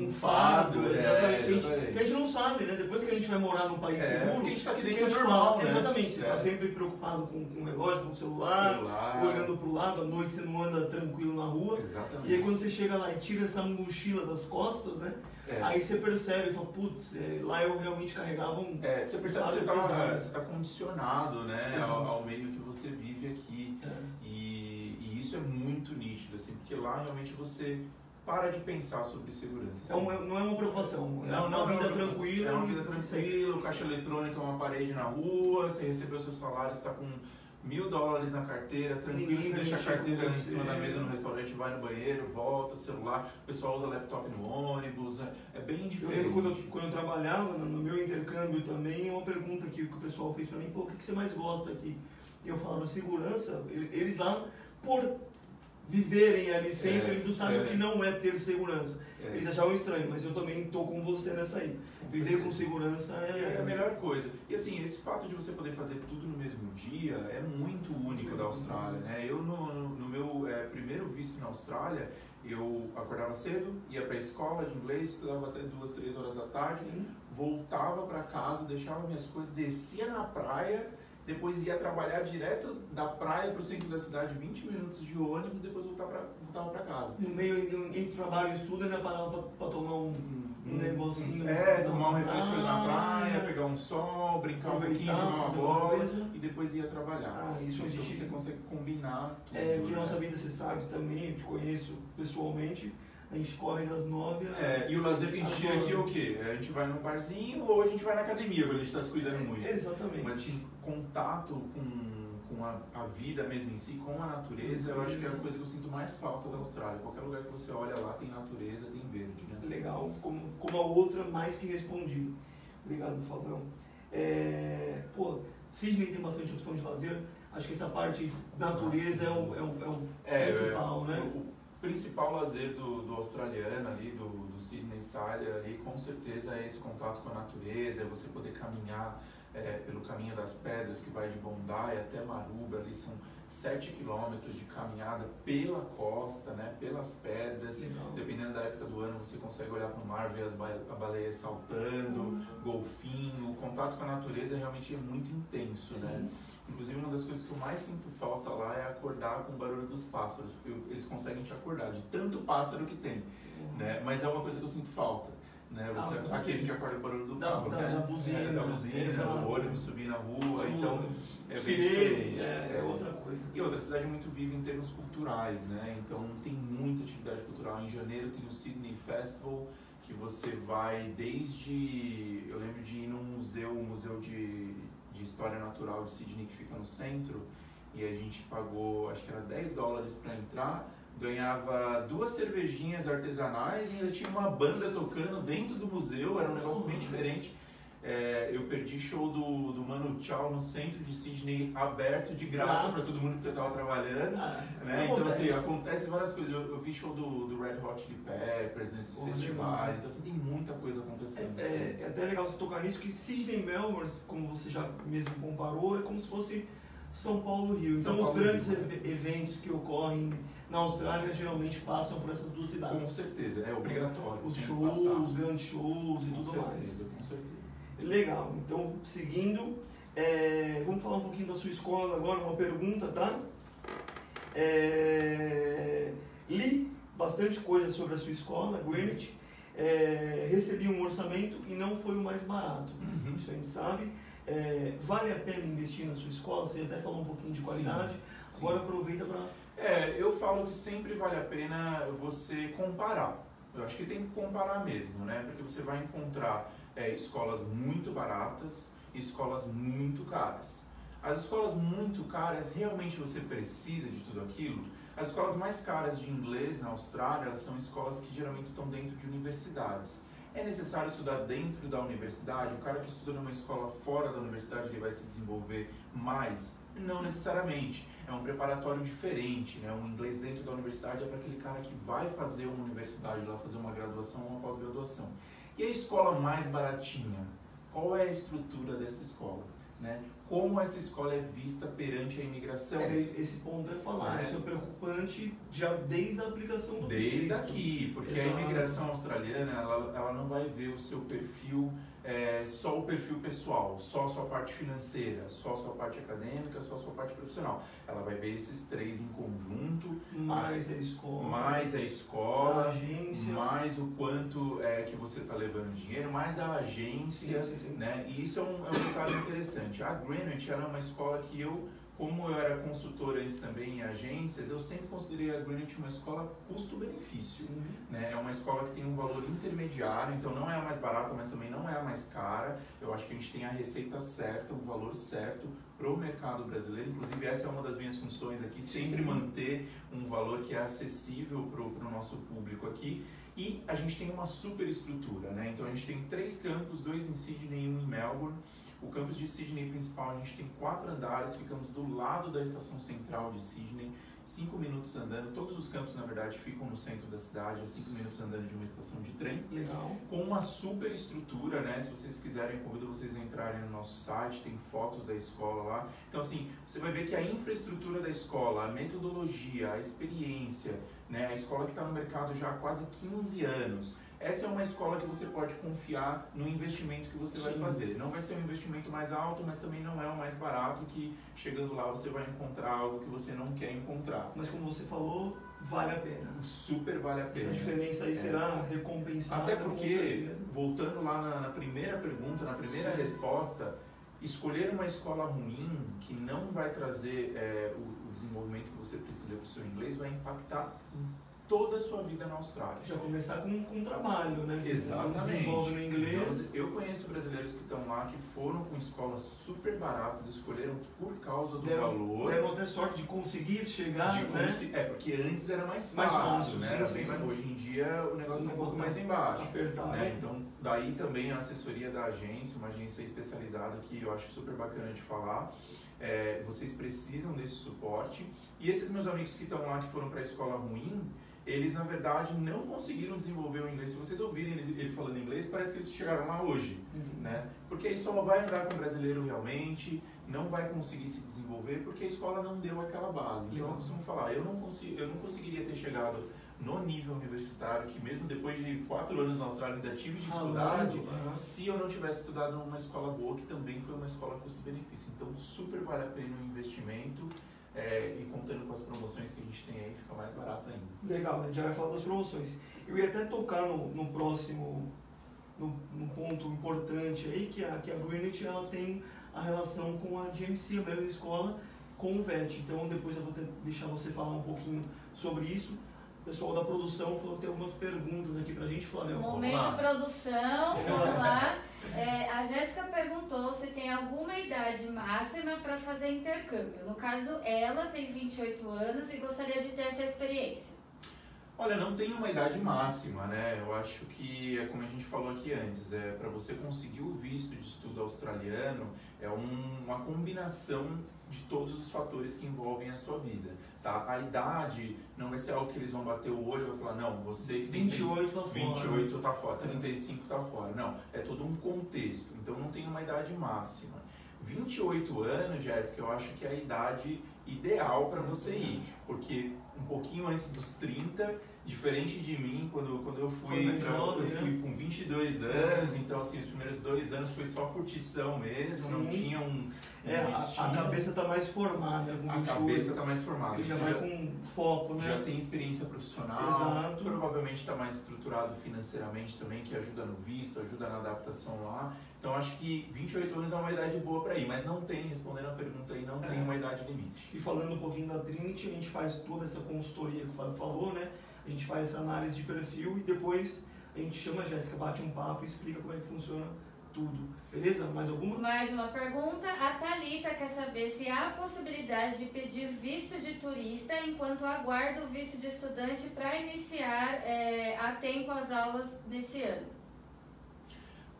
um fardo, é, exatamente, que, a gente, exatamente. que a gente não sabe, né? Depois que a gente vai morar num país É, seguro, porque a gente tá aqui que dentro é normal, fala, né? Exatamente, você É. está sempre preocupado com, com o relógio, com o celular, Celular. olhando pro lado, à noite você não anda tranquilo na rua. Exatamente. E aí quando você chega lá e tira essa mochila das costas, né? É. Aí você percebe e fala, putz, é, lá eu realmente carregava um. É, você percebe que você está tá condicionado né, ao, ao meio que você vive aqui. É. E, e isso é muito nítido, assim, porque lá realmente você para de pensar sobre segurança. É uma- não é uma preocupação, é Não, uma não, vida não, tranquila. É uma vida tranquila, o caixa eletrônico é uma parede na rua, você recebeu seu salário, está com mil dólares na carteira, tranquilo, você deixa a carteira em cima da mesa no restaurante, vai no banheiro, volta, celular, o pessoal usa laptop no ônibus, é, é bem Eu diferente. lembro quando eu, quando eu trabalhava no meu intercâmbio também, uma pergunta que, que o pessoal fez pra mim, pô, o que, que você mais gosta aqui? E eu falava, segurança, Ele- eles lá, por viverem ali sempre, É, eles não sabem é. o que não é ter segurança. É. Eles achavam estranho, mas eu também tô com você nessa aí. Com Viver com segurança é, É a melhor coisa. E assim, esse fato de você poder fazer tudo no mesmo dia é muito único da Austrália, né? Eu, no, no- meu é, primeiro visto na Austrália, eu acordava cedo, ia pra escola de inglês, estudava até duas, três horas da tarde, Sim. voltava pra casa, deixava minhas coisas, descia na praia, depois ia trabalhar direto da praia pro centro da cidade, 20 minutos de ônibus, depois voltava pra, voltava pra casa. No meio entre trabalho e estudo, ainda parava pra tomar um, um negocinho. É, na tomar um refresco ali na praia, pegar um sol, brincar um pouquinho, jogar uma bola e depois ia trabalhar. Ah, isso a então gente- você consegue combinar tudo. É, que né? nossa vida, você sabe também, eu te conheço pessoalmente, a gente corre das nove a... É, e o lazer que a gente tira Agora. aqui é o quê? A gente vai num barzinho ou a gente vai na academia quando a gente está se cuidando muito. Exatamente. Mas assim, contato com, com a, a vida mesmo em si, com a natureza, eu acho que é a coisa que eu sinto mais falta da Austrália. Qualquer lugar que você olha lá tem natureza, tem verde, né? Legal, como, como a outra, mais que respondido. Obrigado, Fabião. É, pô, Sydney tem bastante opção de lazer, acho que essa parte natureza é o, é o, é o É, principal, é, né? O principal lazer do, do australiano ali, do, do Sydney Sider ali, com certeza é esse contato com a natureza, é você poder caminhar é, pelo caminho das pedras que vai de Bondi até Maruba, ali são 7 quilômetros de caminhada pela costa, né, pelas pedras. Legal. Dependendo da época do ano, você consegue olhar para o mar, ver as ba a baleia saltando, golfinho. O contato com a natureza realmente é muito intenso, né? Inclusive, uma das coisas que eu mais sinto falta lá é acordar com o barulho dos pássaros, porque eles conseguem te acordar de tanto pássaro que tem, né? Mas é uma coisa que eu sinto falta, né? Você, Ah, aqui a gente acorda com o barulho do Da- carro, da- né? da buzina, É, da buzina, do ônibus subir na rua, então é bem Sirene, diferente. é, é outra coisa. E outra, cidade é muito viva em termos culturais, né? Então tem muita atividade cultural. Em janeiro tem o Sydney Festival, que você vai desde. Eu lembro de ir num museu, um museu de, de história natural de Sydney que fica no centro, e a gente pagou, acho que era 10 dólares para entrar, ganhava duas cervejinhas artesanais e ainda tinha uma banda tocando dentro do museu, era um negócio bem diferente. É, eu perdi show do, do Mano Chao no centro de Sydney, aberto de graça para todo mundo porque eu tava trabalhando. Ah, Né? Então, assim, acontece. acontece várias coisas. Eu, eu vi show do, do Red Hot Chili Peppers nesses Pô, festivais, então, assim, tem muita coisa acontecendo. É, assim. é, é até legal você tocar nisso, que Sydney Melbourne, como você já mesmo comparou, é como se fosse São Paulo Rio. São Então, Paulo os grandes Rio. ev- eventos que ocorrem na Austrália geralmente passam por essas duas Com cidades. certeza, é obrigatório. Os shows, passar. os grandes shows e Com tudo certeza, mais. com certeza. Legal, então seguindo, é, vamos falar um pouquinho da sua escola agora, uma pergunta, tá? É, li bastante coisa sobre a sua escola, Greenwich, é, recebi um orçamento e não foi o mais barato, Uhum. isso a gente sabe. É, vale a pena investir na sua escola? Você até falou um pouquinho de qualidade, Sim. agora aproveita para... É, eu falo que sempre vale a pena você comparar. Eu acho que tem que comparar mesmo, né? Porque você vai encontrar é, escolas muito baratas e escolas muito caras. As escolas muito caras, realmente você precisa de tudo aquilo? As escolas mais caras de inglês na Austrália elas são escolas que geralmente estão dentro de universidades. É necessário estudar dentro da universidade? O cara que estuda numa escola fora da universidade ele vai se desenvolver mais? Não necessariamente. É um preparatório diferente, né? Um inglês dentro da universidade é para aquele cara que vai fazer uma universidade lá, fazer uma graduação ou uma pós-graduação. E a escola mais baratinha? Qual é a estrutura dessa escola? Né? Como essa escola é vista perante a imigração? É, esse ponto é falar, é. isso é preocupante já desde a aplicação do Desde visto. aqui, porque Exato. a imigração australiana ela, ela não vai ver o seu perfil é, só o perfil pessoal, só a sua parte financeira, só a sua parte acadêmica, só a sua parte profissional. Ela vai ver esses três em conjunto. Mais a escola. Mais a escola. A agência. Mais o quanto é que você está levando dinheiro, mais a agência. Sim, sim, sim. Né? E isso é um, é um detalhe interessante. A Greenwich era é uma escola que eu como eu era consultor antes também em agências, eu sempre considerei a Greenwich uma escola custo-benefício. Uhum. Né? É uma escola que tem um valor intermediário, então não é a mais barata, mas também não é a mais cara. Eu acho que a gente tem a receita certa, o valor certo para o mercado brasileiro. Inclusive, essa é uma das minhas funções aqui, sempre manter um valor que é acessível para o nosso público aqui. E a gente tem uma super estrutura, né? Então a gente tem três campos, dois em Sydney e um em Melbourne. O campus de Sydney principal, a gente tem quatro andares, ficamos do lado da estação central de Sydney, cinco minutos andando. Todos os campos, na verdade, ficam no centro da cidade, a cinco minutos andando de uma estação de trem. Legal. Com uma super estrutura, né? Se vocês quiserem, convido vocês a entrarem no nosso site, tem fotos da escola lá. Então, assim, você vai ver que a infraestrutura da escola, a metodologia, a experiência, né? A escola que está no mercado já há quase 15 anos essa é uma escola que você pode confiar no investimento que você Sim. vai fazer. Não vai ser um investimento mais alto, mas também não é o mais barato que chegando lá você vai encontrar algo que você não quer encontrar. Mas como você falou, vale a pena. Super vale a pena. Essa diferença aí é. será recompensada. Até porque, voltando lá na, na, primeira pergunta, na primeira Sim. resposta, escolher uma escola ruim que não vai trazer é, o, o desenvolvimento que você precisa para o seu inglês vai impactar toda a sua vida na Austrália. Já começar com, com um trabalho, né? Exatamente. Desenvolve no inglês. Então, eu conheço brasileiros que estão lá, que foram com escolas super baratas, escolheram por causa do deram, valor. Deram até sorte de conseguir chegar, de né? É, porque antes era mais fácil, mais fácil né? Sim, sim. Hoje em dia o negócio é um pouco mais embaixo. Apertado. Né? Então, daí também a assessoria da agência, uma agência especializada que eu acho super bacana de falar. É, vocês precisam desse suporte. E esses meus amigos que estão lá, que foram para a escola ruim, eles na verdade não conseguiram desenvolver o inglês. Se vocês ouvirem ele, falando inglês, parece que eles chegaram lá hoje, uhum. né? Porque aí só vai andar com o brasileiro realmente, não vai conseguir se desenvolver porque a escola não deu aquela base. Então eu costumo falar, eu não, consigo, eu não conseguiria ter chegado no nível universitário, que mesmo depois de quatro anos na Austrália ainda tive dificuldade, ah, se eu não tivesse estudado numa escola boa, que também foi uma escola custo-benefício. Então super vale a pena o investimento é, e contando com as promoções que a gente tem aí, fica mais barato ainda. Legal, a gente já vai falar das promoções. Eu ia até tocar no, no próximo, no, no, ponto importante aí, que a, que a Greenwich ela tem a relação com a GMC, a mesma escola, com o VET. Então depois eu vou ter, deixar você falar um pouquinho sobre isso. Pessoal da produção falou ter algumas perguntas aqui pra gente, Flávio. Momento produção, vamos lá. É, a Jéssica perguntou se tem alguma idade máxima para fazer intercâmbio. No caso, ela tem 28 anos e gostaria de ter essa experiência. Olha, não tem uma idade máxima, né? Eu acho que é como a gente falou aqui antes, é para você conseguir o visto de estudo australiano é um, uma combinação de todos os fatores que envolvem a sua vida. Tá? A idade não vai ser algo que eles vão bater o olho e vão falar, não, você que tem 28 tá 28 fora. tá fora, 35 tá fora. Não, é todo um contexto. Então não tem uma idade máxima. 28 anos, Jéssica, eu acho que é a idade ideal para você ir, porque um pouquinho antes dos 30 diferente de mim, quando, quando eu fui, pra, jovem, eu fui né? com 22 anos, então assim, os primeiros dois anos foi só curtição mesmo, Sim. não tinha um, um é, a, a, cabeça está mais formada com A cabeça está mais formada. Já vai com foco, né? Já tem experiência profissional, Exato. provavelmente está mais estruturado financeiramente também, que ajuda no visto, ajuda na adaptação lá. Então acho que 28 anos é uma idade boa para ir, mas não tem, respondendo a pergunta aí, não é. tem uma idade limite. E falando um pouquinho da Trinity, a gente faz toda essa consultoria que o Fábio falou, né? A gente faz essa análise de perfil e depois a gente chama a Jéssica, bate um papo e explica como é que funciona tudo. Beleza? Mais alguma? Mais uma pergunta. A Thalita quer saber se há a possibilidade de pedir visto de turista enquanto aguarda o visto de estudante para iniciar é, a tempo as aulas desse ano.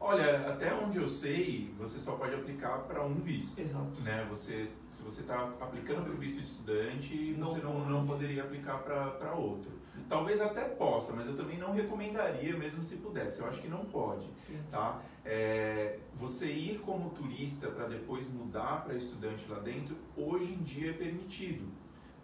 Olha, até onde eu sei, você só pode aplicar para um visto. Exato. Né? Você, se você está aplicando para o visto de estudante, Não você não, não poderia aplicar para outro. Talvez até possa, mas eu também não recomendaria, mesmo se pudesse. Eu acho que não pode. Sim. Tá? É, você ir como turista para depois mudar para estudante lá dentro, hoje em dia é permitido,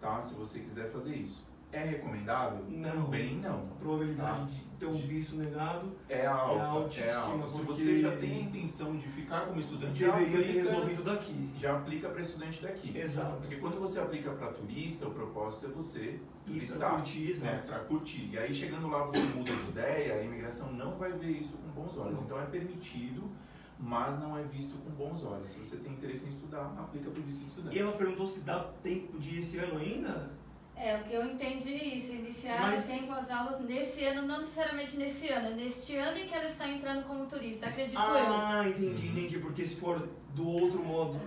tá? Se você quiser fazer isso. É recomendável? Não. Também não. A probabilidade Tá. de ter um visto negado É alta, é, altíssima, alta. Se você já tem a intenção de ficar como estudante, já deveria ter aplica, resolvido daqui. já aplica para estudante daqui. Exato. Porque quando você aplica para turista, o propósito é você turistar, curtir, né, para curtir. E aí chegando lá você muda de ideia, a imigração não vai ver isso com bons olhos. Então é permitido, mas não é visto com bons olhos. Se você tem interesse em estudar, aplica para o visto de estudante. E ela perguntou se dá tempo de ir esse ano ainda? É, o que eu entendi é isso, iniciar Mas- tempo as aulas nesse ano, não necessariamente nesse ano, é neste ano em que ela está entrando como turista, acredito eu. Ah, entendi, Uhum. entendi. Porque se for do outro modo,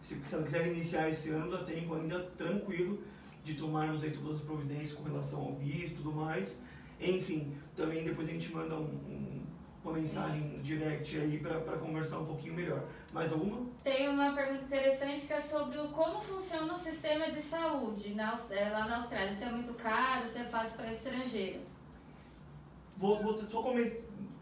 se, se ela quiser iniciar esse ano, dá tempo ainda tranquilo de tomarmos aí todas as providências com relação ao visto e tudo mais. Enfim, também depois a gente manda um- um- uma mensagem direct aí para conversar um pouquinho melhor. Mais alguma? Tem uma pergunta interessante que é sobre o como funciona o sistema de saúde na, eh, lá na Austrália. Se é muito caro, se é fácil para estrangeiro. Vou, vou só come-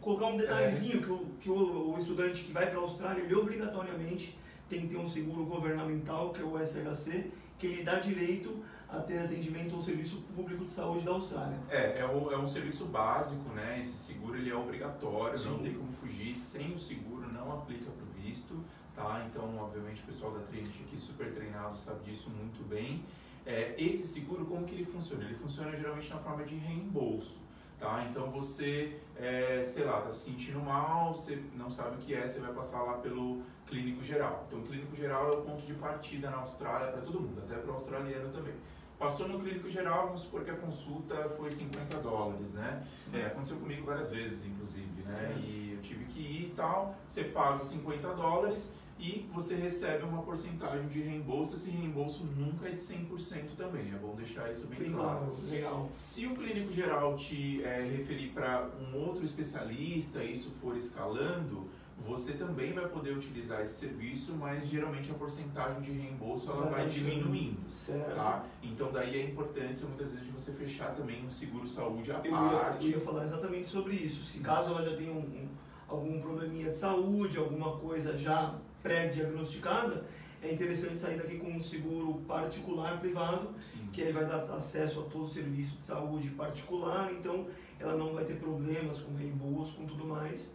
colocar um detalhezinho que, o, que o, o estudante que vai para a Austrália, ele obrigatoriamente tem que ter um seguro governamental, que é o SHC, que ele dá direito a ter atendimento ao Serviço Público de Saúde da Austrália. É, é, o- é um serviço básico, né? Esse seguro ele é obrigatório, não Sim. tem como fugir. Sem o seguro não aplica para o visto, tá? Então, obviamente, o pessoal da Trinity aqui super treinado sabe disso muito bem. É, esse seguro, como que ele funciona? Ele funciona geralmente na forma de reembolso, tá? Então, você, é, sei lá, tá se sentindo mal, você não sabe o que é, você vai passar lá pelo clínico geral. Então, o clínico geral é o ponto de partida na Austrália para todo mundo, até para o australiano também. Passou no clínico geral, vamos supor que a consulta foi 50 dólares, né? É, aconteceu comigo várias vezes, inclusive, né? Certo. E eu tive que ir e tal, você paga os 50 dólares e você recebe uma porcentagem de reembolso. Esse reembolso nunca é de 100% também, é bom deixar isso bem, Bem claro. claro, legal. Se o clínico geral te é, referir para um outro especialista e isso for escalando, você também vai poder utilizar esse serviço, mas geralmente a porcentagem de reembolso ela Vai diminuindo. Certo. Tá? Então daí a importância muitas vezes de você fechar também um seguro saúde à Eu ia, eu parte. ia falar exatamente sobre isso. Se caso ela já tenha um, um- algum probleminha de saúde, alguma coisa já pré-diagnosticada, é interessante sair daqui com um seguro particular privado, Sim. que aí vai dar acesso a todo o serviço de saúde particular, então ela não vai ter problemas com reembolso, com tudo mais.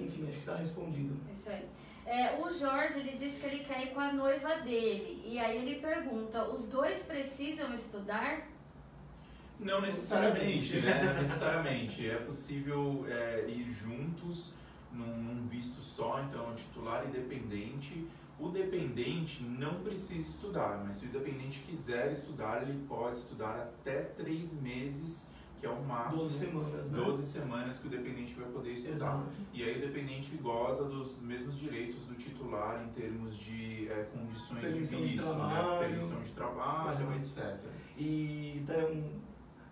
Enfim, acho que está respondido. Isso aí. É, o Jorge, ele disse que ele quer ir com a noiva dele. E aí ele pergunta, os dois precisam estudar? Não necessariamente, né? Não necessariamente. É possível é, ir juntos num, num visto só, então titular e dependente. O dependente não precisa estudar, mas se o dependente quiser estudar, ele pode estudar até três meses, que é o máximo. 12 semanas, né? 12 semanas que o dependente vai poder estudar. Exato. E aí o dependente goza dos mesmos direitos do titular em termos de é, condições Permissão de de visto, né? trabalho. permissão de trabalho, etc. E então,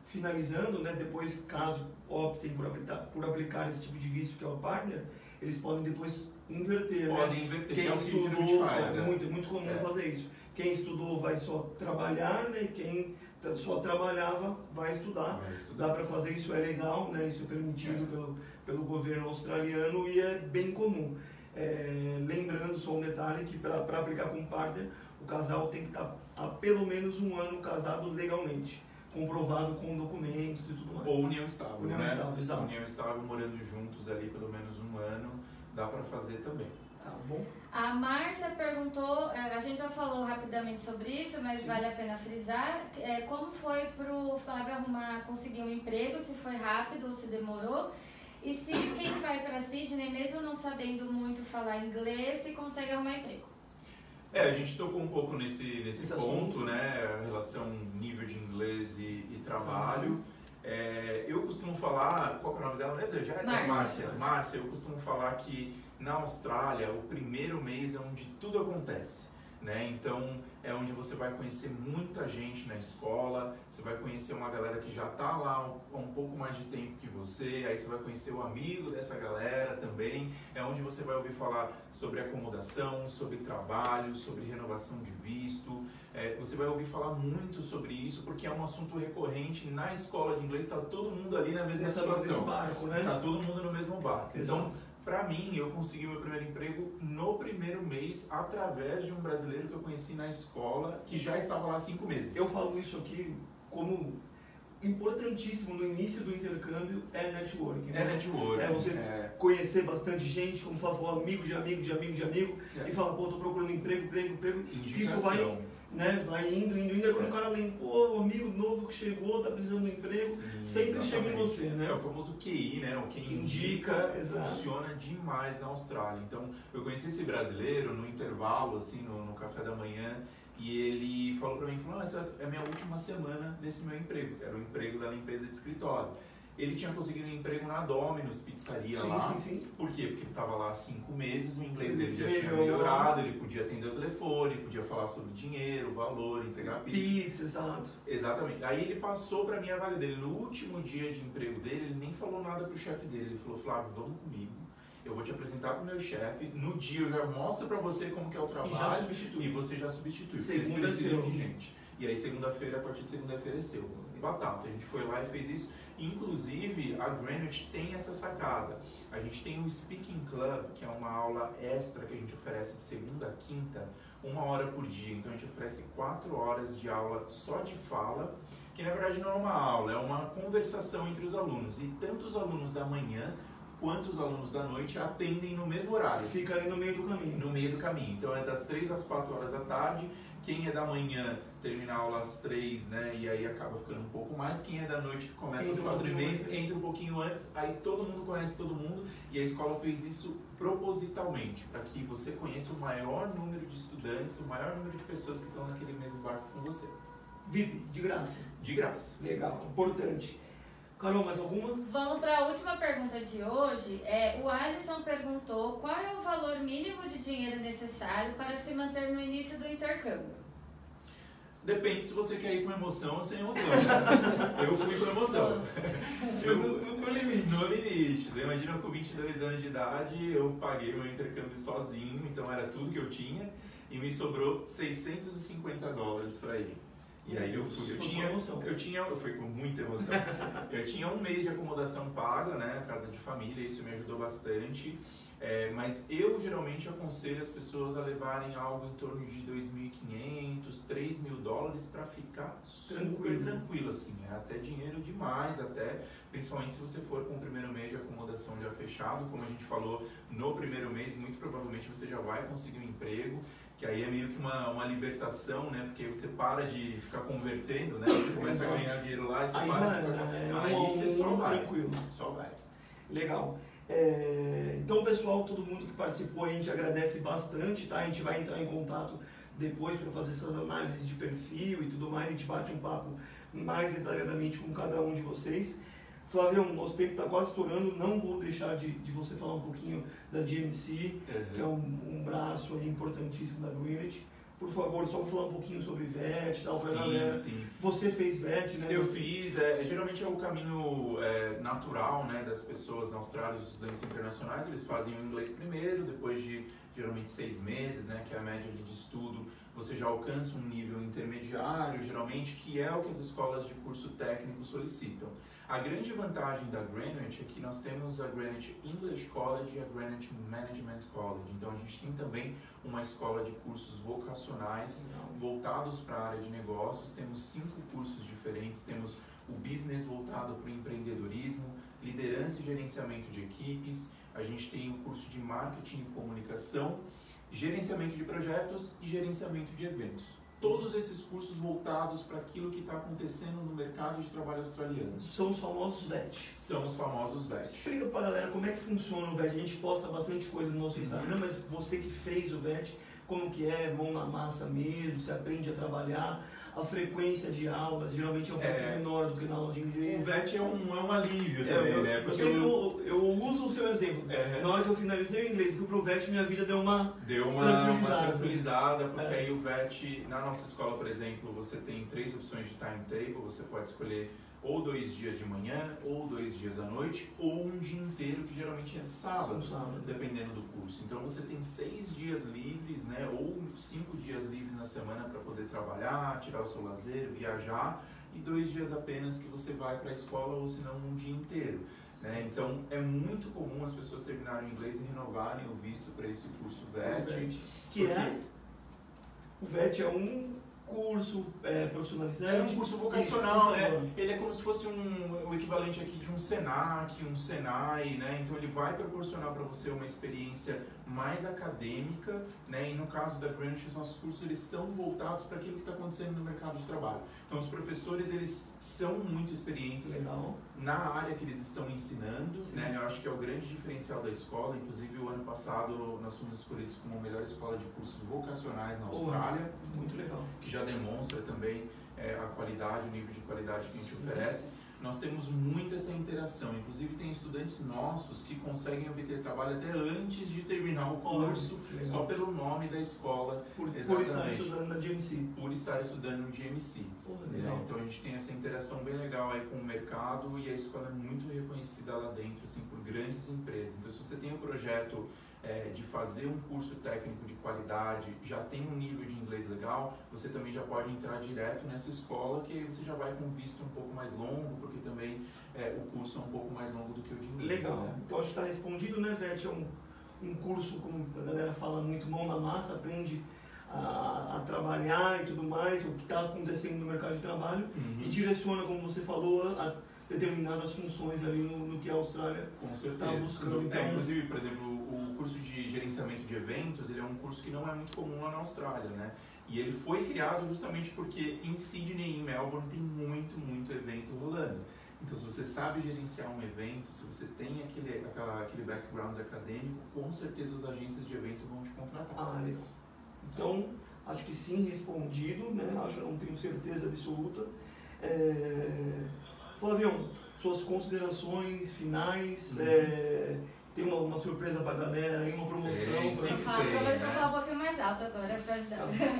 finalizando, né, depois, caso optem por aplicar, por aplicar esse tipo de visto que é o partner, eles podem depois inverter, né? Podem inverter, que Quem é o que estudou, faz. é muito, muito comum É. fazer isso. Quem estudou vai só trabalhar, né? Quem tra- só trabalhava vai estudar. Vai estudar. Dá para fazer isso, é legal, né? Isso é permitido É. pelo, pelo governo australiano e é bem comum. É, lembrando só um detalhe que para aplicar com partner, o casal tem que estar há pelo menos um ano casado legalmente, comprovado com documentos e tudo mais. Ou união estável, União né? estável, exato. União estável, morando juntos ali pelo menos um ano, dá para fazer também. Tá bom? A Márcia perguntou, é, a gente já falou rapidamente sobre isso, mas Sim. vale a pena frisar, é, como foi pro Flávio arrumar, conseguir um emprego, se foi rápido ou se demorou, e se quem vai para Sydney, mesmo não sabendo muito falar inglês, se consegue arrumar emprego. É, a gente tocou um pouco nesse, nesse Esse ponto, assunto. né? A relação nível de inglês e, e trabalho. É, eu costumo falar, qual que é o nome dela mesmo? Já é Márcia. Márcia. Márcia, eu costumo falar que Na Austrália, o primeiro mês é onde tudo acontece. Né? Então é onde você vai conhecer muita gente na escola, você vai conhecer uma galera que já está lá há um, pouco mais de tempo que você, aí você vai conhecer o amigo dessa galera também, é onde você vai ouvir falar sobre acomodação, sobre trabalho, sobre renovação de visto, é, você vai ouvir falar muito sobre isso porque é um assunto recorrente na escola de inglês, está todo mundo ali na mesma situação. barco, né? Está todo mundo no mesmo barco. Exato. Então para mim, eu consegui meu primeiro emprego no primeiro mês através de um brasileiro que eu conheci na escola que já estava lá há cinco meses. Eu falo isso aqui como importantíssimo no início do intercâmbio é networking. Né? É networking. É você é. conhecer bastante gente, como fala, amigo de amigo de amigo de amigo, é. e falar, pô, tô procurando emprego, emprego, emprego. Indicação. Isso vai né? Vai indo, indo, indo. quando o cara lembra, pô, o amigo novo que chegou, tá precisando de emprego, Sim, sempre exatamente. chega em você, né? É o famoso QI, né? O quem, que indica, indica funciona demais na Austrália. Então, eu conheci esse brasileiro no intervalo, assim, no, no café da manhã, e ele falou pra mim, falou, essa é a minha última semana nesse meu emprego, que era o emprego da limpeza de escritório. Ele tinha conseguido um emprego na Domino's Pizzaria sim, lá. Sim, sim. Por quê? Porque ele estava lá há cinco meses, o inglês dele já tinha melhorado, ele podia atender o telefone, podia falar sobre dinheiro, valor, entregar pizza. Pizza, exato. Exatamente. Aí ele passou para mim a vaga dele. No último dia de emprego dele, ele nem falou nada pro chefe dele. Ele falou, Flávio, vamos comigo. Eu vou te apresentar pro meu chefe. No dia eu já mostro para você como que é o trabalho. E, já substitui. e você já substitui. Segunda eles precisam de gente. E aí segunda-feira, a partir de segunda-feira é seu. Batata. A gente foi lá e fez isso. Inclusive, a Greenwich tem essa sacada. A gente tem o Speaking Club, que é uma aula extra que a gente oferece de segunda a quinta, uma hora por dia. Então a gente oferece quatro horas de aula só de fala, que na verdade não é uma aula, é uma conversação entre os alunos. E tanto os alunos da manhã quanto os alunos da noite atendem no mesmo horário. Fica ali no meio do caminho. No meio do caminho. Então é das três às quatro horas da tarde quem é da manhã termina a aula às três, né? E aí acaba ficando um pouco mais. Quem é da noite que começa às quatro e meia, entra um pouquinho antes, aí todo mundo conhece todo mundo. E a escola fez isso propositalmente, para que você conheça o maior número de estudantes, o maior número de pessoas que estão naquele mesmo barco com você. VIP, de graça. De graça. Legal, importante. Carol, mais alguma? Vamos para a última pergunta de hoje. É, o Alisson perguntou qual é o valor mínimo de dinheiro necessário para se manter no início do intercâmbio. Depende se você quer ir com emoção ou sem emoção. eu fui com emoção. eu, no, no, limite. No limite. Você imagina com 22 anos de idade, eu paguei meu intercâmbio sozinho, então era tudo que eu tinha, e me sobrou 650 dólares para ir. E aí eu fui, eu tinha, eu tinha, eu fui com muita emoção. eu tinha um mês de acomodação paga, né, casa de família, isso me ajudou bastante. É, mas eu geralmente aconselho as pessoas a levarem algo em torno de 2.500, 3 mil dólares para ficar super tranquilo, assim. É até dinheiro demais, até, principalmente se você for com o primeiro mês de acomodação já fechado, como a gente falou, no primeiro mês muito provavelmente você já vai conseguir um emprego que aí é meio que uma, uma libertação, né? Porque você para de ficar convertendo, né? Você começa a ganhar dinheiro lá e você aí para. Já, né? é aí um, você só vai. Tranquilo. Só vai. Legal. É, então, pessoal, todo mundo que participou, a gente agradece bastante, tá? A gente vai entrar em contato depois para fazer essas análises de perfil e tudo mais. A gente bate um papo mais detalhadamente com cada um de vocês. Flávio, nosso tempo está quase estourando, não vou deixar de, de você falar um pouquinho da GMC, uhum. que é um, um braço importantíssimo da Greenwich. Por favor, só falar um pouquinho sobre VET e tal, para galera. Sim. Você fez VET, né? Eu fiz, é, geralmente é o caminho é, natural né, das pessoas na Austrália, os estudantes internacionais, eles fazem o inglês primeiro, depois de geralmente seis meses, né, que é a média de estudo, você já alcança um nível intermediário, geralmente, que é o que as escolas de curso técnico solicitam. A grande vantagem da Greenwich é que nós temos a Greenwich English College e a Greenwich Management College. Então a gente tem também uma escola de cursos vocacionais voltados para a área de negócios. Temos cinco cursos diferentes. Temos o business voltado para o empreendedorismo, liderança e gerenciamento de equipes. A gente tem o curso de marketing e comunicação, gerenciamento de projetos e gerenciamento de eventos todos esses cursos voltados para aquilo que está acontecendo no mercado de trabalho australiano. São os famosos VET. São os famosos VET. Explica para a galera como é que funciona o VET. A gente posta bastante coisa no nosso Instagram, mas você que fez o VET, como que é, mão na massa mesmo, você aprende a trabalhar. A frequência de aulas geralmente é um pouco É. menor do que na aula de inglês. O VET é um, é um alívio É, também, eu, né? Porque eu- eu, eu uso o seu exemplo. Na hora que eu finalizei o inglês e fui pro VET, minha vida deu uma. Deu uma uma Tranquilizada. tranquilizada, porque É. aí o VET, na nossa escola, por exemplo, você tem três opções de timetable, você pode escolher ou dois dias de manhã, ou dois dias à noite, ou um dia inteiro, que geralmente é de sábado, sábado. dependendo do curso. Então você tem seis dias livres, né, ou cinco dias livres na semana para poder trabalhar, tirar o seu lazer, viajar, e dois dias apenas que você vai para a escola, ou se não um dia inteiro. Né? Então é muito comum as pessoas terminarem o inglês e renovarem o visto para esse curso VET. Que é. O VET é um curso é, profissionalizante. É um curso vocacional, Isso, né? Ele é como se fosse um, o equivalente aqui de um Senac, um Senai, né? Então ele vai proporcionar para você uma experiência mais acadêmica, né? E no caso da Greenwich, os nossos cursos eles são voltados para aquilo que está acontecendo no mercado de trabalho. Então os professores eles são muito experientes Legal. na área que eles estão ensinando, Sim. né? Eu acho que é o grande diferencial da escola. Inclusive o ano passado nós fomos escolhidos como a melhor escola de cursos vocacionais na Austrália Muito legal. que já demonstra também é, a qualidade, o nível de qualidade que a gente Sim. oferece. Nós temos muito essa interação. Inclusive, tem estudantes nossos que conseguem obter trabalho até antes de terminar o curso, Olha, só pelo nome da escola, Por, por estar estudando na GMC. por estar estudando no GMC. Né? Então, a gente tem essa interação bem legal aí com o mercado e a escola é muito reconhecida lá dentro assim, por grandes empresas. Então, se você tem um projeto é, de fazer um curso técnico de qualidade, já tem um nível de inglês legal, você também já pode entrar direto nessa escola, que você já vai com visto um pouco mais longo, porque também é, o curso é um pouco mais longo do que o de inglês. Legal. Né? Então acho que está respondido, né, Vete? É um, um curso, como a galera fala, muito mão na massa, aprende a, a trabalhar e tudo mais, o que está acontecendo no mercado de trabalho e direciona, como você falou, a, determinadas funções ali no, no que a Austrália Com certeza. Tá buscando, É, então- inclusive, por exemplo, curso de gerenciamento de eventos, ele é um curso que não é muito comum lá na Austrália, né? E ele foi criado justamente porque em Sydney e em Melbourne tem muito, muito evento rolando. Então, se você sabe gerenciar um evento, se você tem aquele, aquela, aquele background acadêmico, com certeza as agências de evento vão te contratar. Ah, legal. Então, acho que sim, respondido, né? Acho, não tenho certeza absoluta. É... Flavião, suas considerações finais, Uhum. é... tem uma, uma surpresa pra galera aí, uma promoção Tem, pra... Sempre fala, tem, aproveita pra né? falar um pouquinho mais alto agora pra ajudar.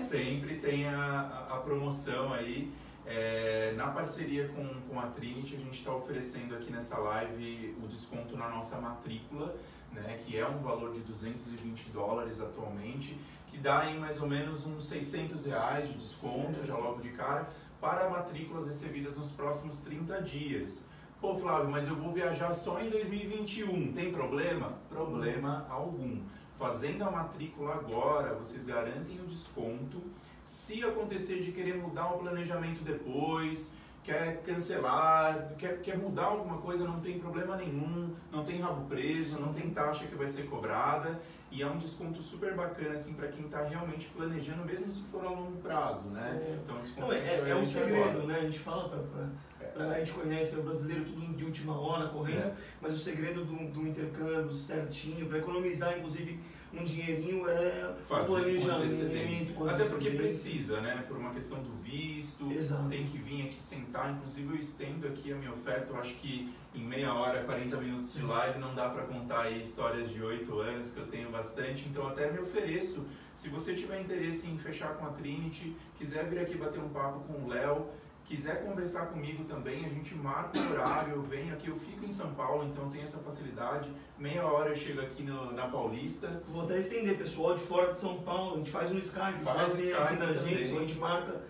Sempre tem a, a, a promoção aí. É, na parceria com, com a Trinity, a gente está oferecendo aqui nessa live o desconto na nossa matrícula, né, que é um valor de 220 dólares atualmente, que dá em mais ou menos uns 600 reais de desconto, Certo. já logo de cara, para matrículas recebidas nos próximos 30 dias. Pô, Flávio, mas eu vou viajar só em 2021, tem problema? Problema algum. Fazendo a matrícula agora, vocês garantem o desconto. Se acontecer de querer mudar o planejamento depois, quer cancelar, quer, quer mudar alguma coisa, não tem problema nenhum, não tem rabo preso, não tem taxa que vai ser cobrada e é um desconto super bacana assim para quem está realmente planejando, mesmo se for a longo prazo, né? Certo. Então, um desconto Não, é, é, é um segredo, agora. né? A gente fala pra- a gente conhece o brasileiro tudo de última hora, correndo, É. mas o segredo do, do intercâmbio certinho, para economizar inclusive um dinheirinho é o Fazer planejamento. com Até porque precisa, né? Por uma questão do visto, Exato. tem que vir aqui sentar. Inclusive, eu estendo aqui a minha oferta. Eu acho que em meia hora, 40 minutos de live, não dá para contar aí histórias de 8 anos, que eu tenho bastante. Então, até me ofereço. Se você tiver interesse em fechar com a Trinity, quiser vir aqui bater um papo com o Léo, quiser conversar comigo também, a gente marca o horário, eu venho aqui, eu fico em São Paulo, então tem essa facilidade. Meia hora eu chego aqui no- na Paulista. Vou até estender, pessoal de fora de São Paulo, a gente faz um Skype, Faz faz um meio aqui Skype na agência, a gente marca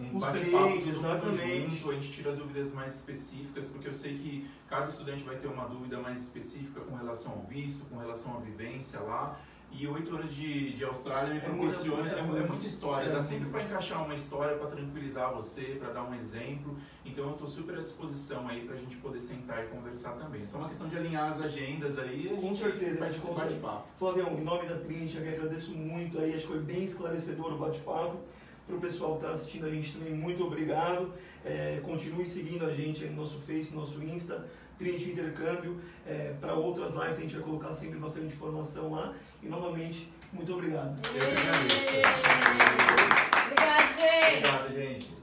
um Os três, exatamente. junto, a gente tira dúvidas mais específicas, porque eu sei que cada estudante vai ter uma dúvida mais específica com relação ao visto, com relação à vivência lá. E oito anos de, de Austrália me É muita proporciona, é, né? é muita história, É dá muito. sempre para encaixar uma história para tranquilizar você, para dar um exemplo. Então eu estou super à disposição aí para a gente poder sentar e conversar também. É só uma questão de alinhar as agendas aí. a Com certeza, gente esse consegue. bate-papo. Flavião, em nome da Trinity, eu que agradeço muito aí, acho que foi bem esclarecedor o bate-papo. Para o pessoal que está assistindo a gente também, muito obrigado. É, continue seguindo a gente aí no nosso Face, no nosso Insta, Trinity Intercâmbio. É, Para outras lives a gente vai colocar sempre bastante informação lá. E novamente, muito obrigado. Eu que agradeço. Obrigada, gente! Obrigado, gente.